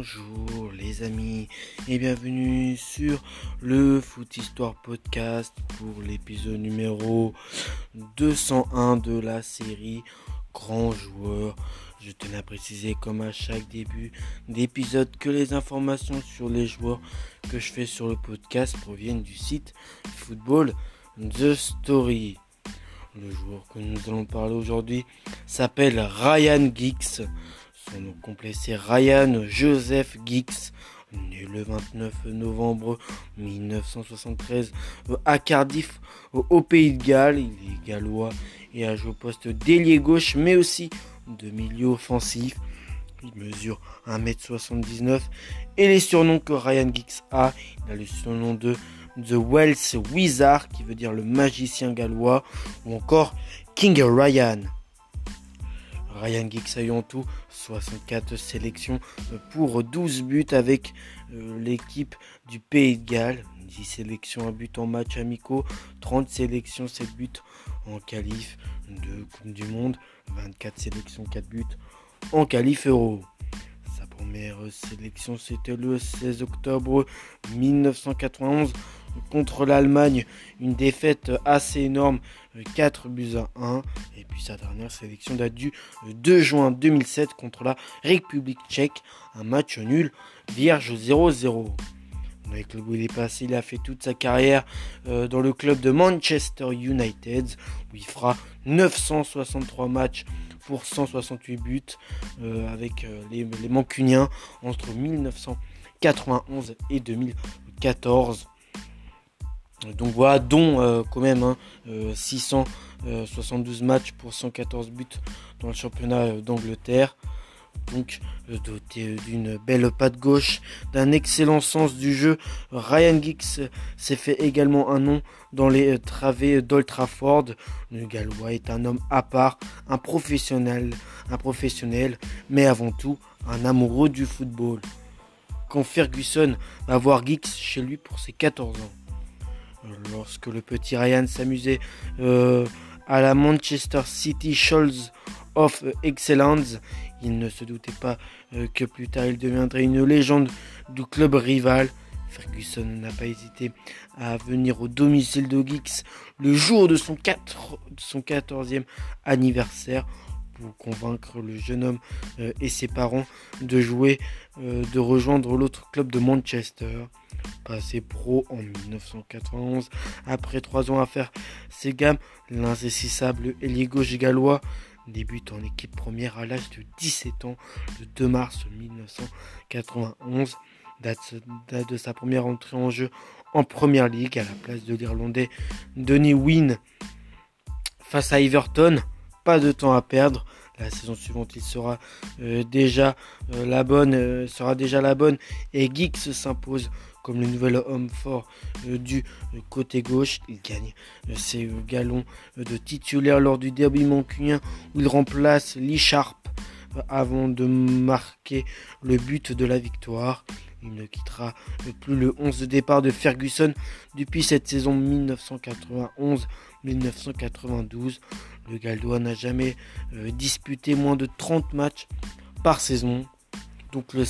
Bonjour les amis et bienvenue sur le Foot Histoire Podcast pour l'épisode numéro 201 de la série Grand Joueur. Je tenais à préciser comme à chaque début d'épisode que les informations sur les joueurs que je fais sur le podcast proviennent du site Football The Story. Le joueur que nous allons parler aujourd'hui s'appelle Ryan Giggs. Son nom complet c'est Ryan Joseph Giggs, né le 29 novembre 1973 à Cardiff, au Pays de Galles. Il est gallois et a joué au poste d'ailier gauche, mais aussi de milieu offensif. Il mesure 1m79 et les surnoms que Ryan Giggs a, il a le surnom de The Wells Wizard, qui veut dire le magicien gallois, ou encore King Ryan. Ryan Giggs a eu en tout 64 sélections pour 12 buts avec euh, l'équipe du Pays de Galles. 10 sélections à but en match amicaux, 30 sélections, 7 buts en qualif de Coupe du Monde, 24 sélections, 4 buts en qualif euro. Sa première sélection c'était le 16 octobre 1991 contre l'Allemagne, une défaite assez énorme, 4 buts à 1. Et puis sa dernière sélection date du 2 juin 2007 contre la République tchèque, un match nul, vierge 0-0. Avec le où il est passé, il a fait toute sa carrière euh, dans le club de Manchester United, où il fera 963 matchs pour 168 buts euh, avec euh, les Mancuniens entre 1991 et 2014. Donc voilà, dont euh, quand même 672 hein, euh, matchs pour 114 buts dans le championnat euh, d'Angleterre. Donc doté d'une belle patte gauche, d'un excellent sens du jeu, Ryan Giggs s'est fait également un nom dans les travées d'Old Trafford. Le Gallois est un homme à part, un professionnel, un professionnel, mais avant tout un amoureux du football. Quand Ferguson va voir Giggs chez lui pour ses 14 ans. Lorsque le petit Ryan s'amusait euh, à la Manchester City Shoals of Excellence, il ne se doutait pas euh, que plus tard il deviendrait une légende du club rival. Ferguson n'a pas hésité à venir au domicile de Geeks le jour de son, 4, son 14e anniversaire pour convaincre le jeune homme euh, et ses parents de jouer, de rejoindre l'autre club de Manchester passé pro en 1991. Après trois ans à faire ses gammes, l'insaisissable ailier gauche gallois débute en équipe première à l'âge de 17 ans le 2 mars 1991. Date, de sa première entrée en jeu en première ligue à la place de l'Irlandais Denis Wynne face à Everton. Pas de temps à perdre. La saison suivante, il sera euh, déjà euh, la bonne, euh, sera déjà la bonne et Geeks s'impose comme le nouvel homme fort du côté gauche. Il gagne ses galons de titulaire lors du derby mancunien où il remplace Lee Sharp avant de marquer le but de la victoire. Il ne quittera plus le 11 de départ de Ferguson depuis cette saison 1991-1992. Le Galdois n'a jamais disputé moins de 30 matchs par saison donc le,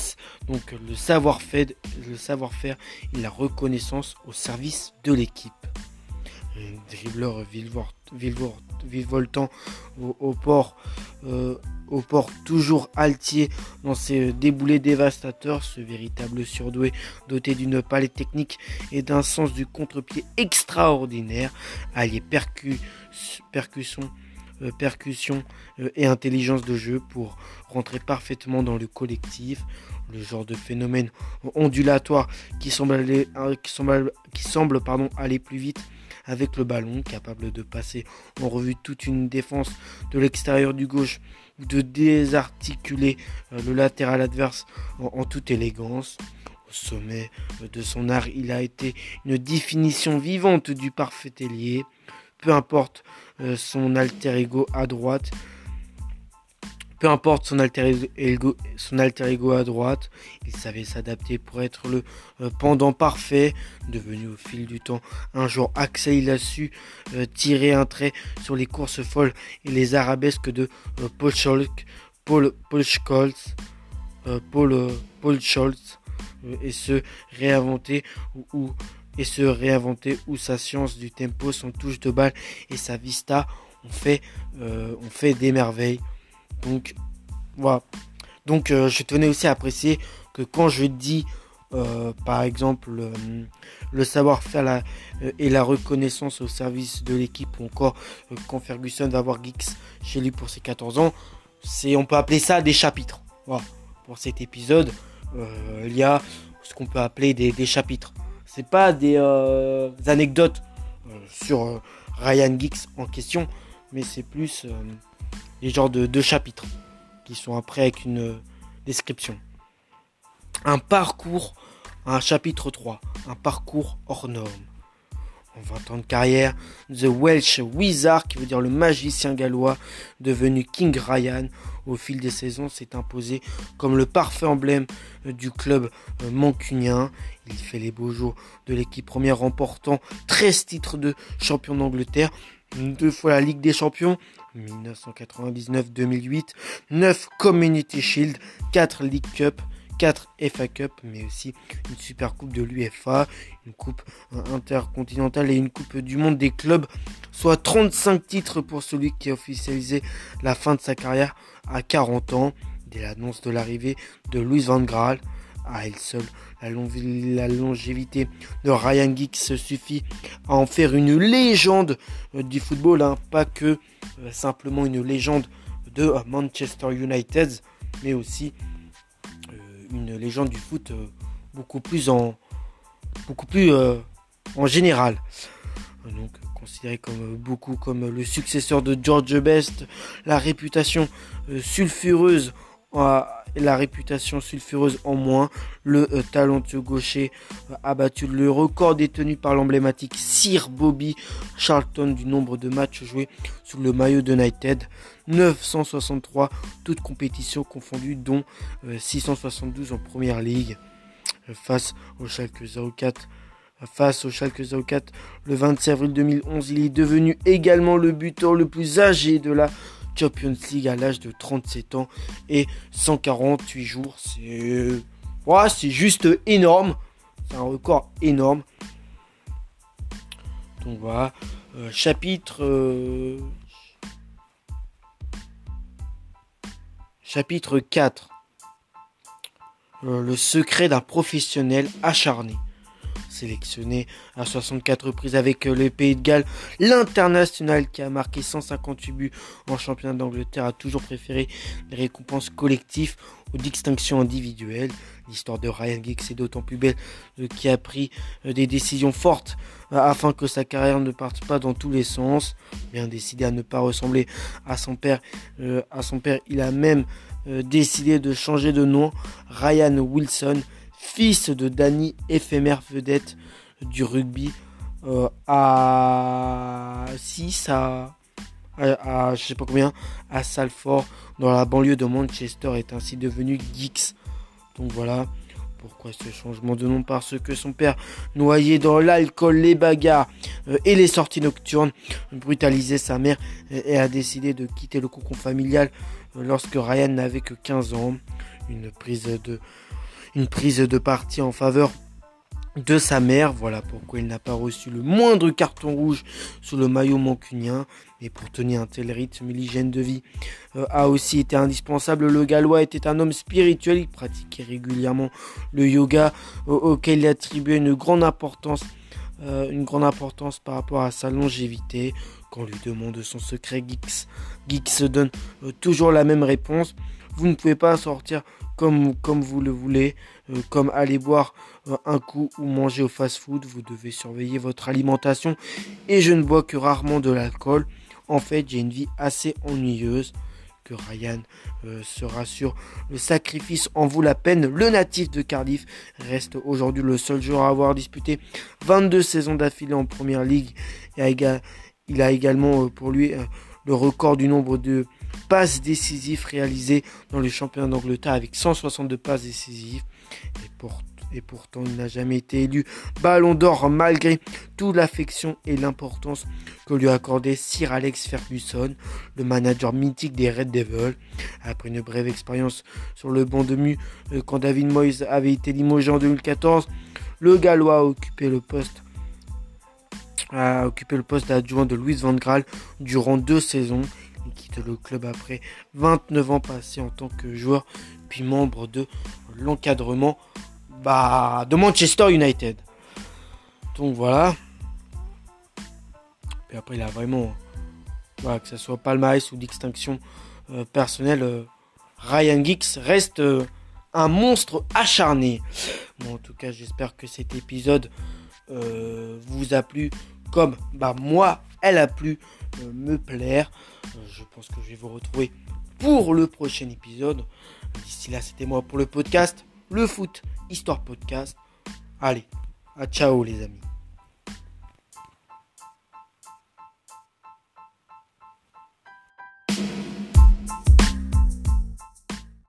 savoir-faire, et la reconnaissance au service de l'équipe. Un dribbleur virevoltant au, au, port, euh, au port toujours altier dans ses déboulés dévastateurs, ce véritable surdoué doté d'une palette technique et d'un sens du contre-pied extraordinaire, allié percu, percussion euh, euh, et intelligence de jeu pour rentrer parfaitement dans le collectif. Le genre de phénomène ondulatoire qui semble aller plus vite avec le ballon, capable de passer en revue toute une défense de l'extérieur du gauche de désarticuler le latéral adverse en, toute élégance. Au sommet de son art, il a été une définition vivante du parfait ailier peu importe euh, son alter ego à droite. Peu importe son alter ego, à droite, il savait s'adapter pour être le euh, pendant parfait. Devenu au fil du temps un jour Axel, il a su euh, tirer un trait sur les courses folles et les arabesques de Paul Scholz. Paul, Scholz et se réinventer ou, et se réinventer où sa science du tempo, son touche de balle et sa vista ont fait, on fait des merveilles. Donc voilà. Donc je tenais aussi à apprécier que quand je dis euh, par exemple euh, le savoir-faire et la reconnaissance au service de l'équipe ou encore euh, quand Ferguson va voir Geeks chez lui pour ses 14 ans, c'est on peut appeler ça des chapitres. Voilà. Pour cet épisode, il y a ce qu'on peut appeler des, des chapitres. C'est pas des, anecdotes sur Ryan Geeks en question, mais c'est plus des genres de, de chapitres qui sont après avec une description un parcours, un chapitre 3, un parcours hors norme. En 20 ans de carrière, The Welsh Wizard, qui veut dire le magicien gallois, devenu King Ryan, au fil des saisons s'est imposé comme le parfait emblème du club mancunien. Il fait les beaux jours de l'équipe première remportant 13 titres de champion d'Angleterre, deux fois la Ligue des Champions, 1999-2008, 9 Community Shield, 4 League Cup, 4 FA Cup, mais aussi une super coupe de l'UFA, une coupe intercontinentale et une coupe du monde des clubs, soit 35 titres pour celui qui a officialisé la fin de sa carrière à 40 ans, dès l'annonce de l'arrivée de Louis Van Gaal. À elle seule, la, longévité de Ryan Giggs suffit à en faire une légende euh, du football, hein. pas que euh, simplement une légende de euh, Manchester United, mais aussi une légende du foot beaucoup plus en beaucoup plus en général. Donc considéré comme beaucoup comme le successeur de George Best, la réputation sulfureuse la réputation sulfureuse en moins, le talentueux gaucher a battu le record détenu par l'emblématique Sir Bobby Charlton du nombre de matchs joués sous le maillot de United. 963, toutes compétitions confondues, dont 672 euh, en première ligue. Euh, face au Schalke 04 face au Schalke 04 le 26 avril 2011. Il est devenu également le buteur le plus âgé de la Champions League à l'âge de 37 ans et 148 jours. C'est juste énorme. C'est un record énorme. Donc voilà. Euh, chapitre Chapitre 4 euh, Le secret d'un professionnel acharné. Sélectionné à 64 reprises avec euh, le Pays de Galles, l'international qui a marqué 158 buts en championnat d'Angleterre a toujours préféré les récompenses collectives aux distinctions individuelles. L'histoire de Ryan Giggs est d'autant plus belle euh, qu'il a pris euh, des décisions fortes afin que sa carrière ne parte pas dans tous les sens. Bien décidé à ne pas ressembler à son père, à son père, il a même décidé de changer de nom. Ryan Wilson, fils de Danny, éphémère vedette du rugby, à 6 à à, je sais pas combien, à Salford, dans la banlieue de Manchester, est ainsi devenu Geeks. Donc voilà. Pourquoi ce changement de nom Parce que son père, noyé dans l'alcool, les bagarres euh, et les sorties nocturnes, brutalisait sa mère et, a décidé de quitter le cocon familial euh, lorsque Ryan n'avait que 15 ans. Une prise de, une prise de parti en faveur de sa mère. Voilà pourquoi il n'a pas reçu le moindre carton rouge sous le maillot mancunien. Mais pour tenir un tel rythme, l'hygiène de vie euh, a aussi été indispensable. Le Gallois était un homme spirituel. Il pratiquait régulièrement le yoga auquel il attribuait une grande importance. Euh, une grande importance par rapport à sa longévité. Quand on lui demande son secret, Geeks, Geeks donne euh, toujours la même réponse. Vous ne pouvez pas sortir comme, comme vous le voulez, euh, comme aller boire euh, un coup ou manger au fast-food. Vous devez surveiller votre alimentation. Et je ne bois que rarement de l'alcool. En fait, j'ai une vie assez ennuyeuse. Que Ryan euh, se rassure, le sacrifice en vaut la peine. Le natif de Cardiff reste aujourd'hui le seul joueur à avoir disputé 22 saisons d'affilée en première ligue. Il a également pour lui le record du nombre de passes décisives réalisées dans le championnat d'Angleterre avec 162 passes décisives. Et pour et pourtant il n'a jamais été élu Ballon d'Or malgré toute l'affection et l'importance que lui accordait Sir Alex Ferguson, le manager mythique des Red Devils. Après une brève expérience sur le banc de mu euh, quand David Moyes avait été limogé en 2014, le Gallois a occupé le poste a occupé le poste d'adjoint de Louis Van Gaal durant deux saisons. Il quitte le club après 29 ans passés en tant que joueur puis membre de l'encadrement bah, de Manchester United. Donc voilà. Et après, il a vraiment, que ce soit palmarès ou d'extinction euh, personnelle, euh, Ryan Giggs reste euh, un monstre acharné. Bon, en tout cas, j'espère que cet épisode vous a plu comme bah, moi, elle a plu me plaire. je pense que je vais vous retrouver pour le prochain épisode. D'ici là, c'était moi pour le podcast, le foot, histoire podcast. Allez, à ciao les amis.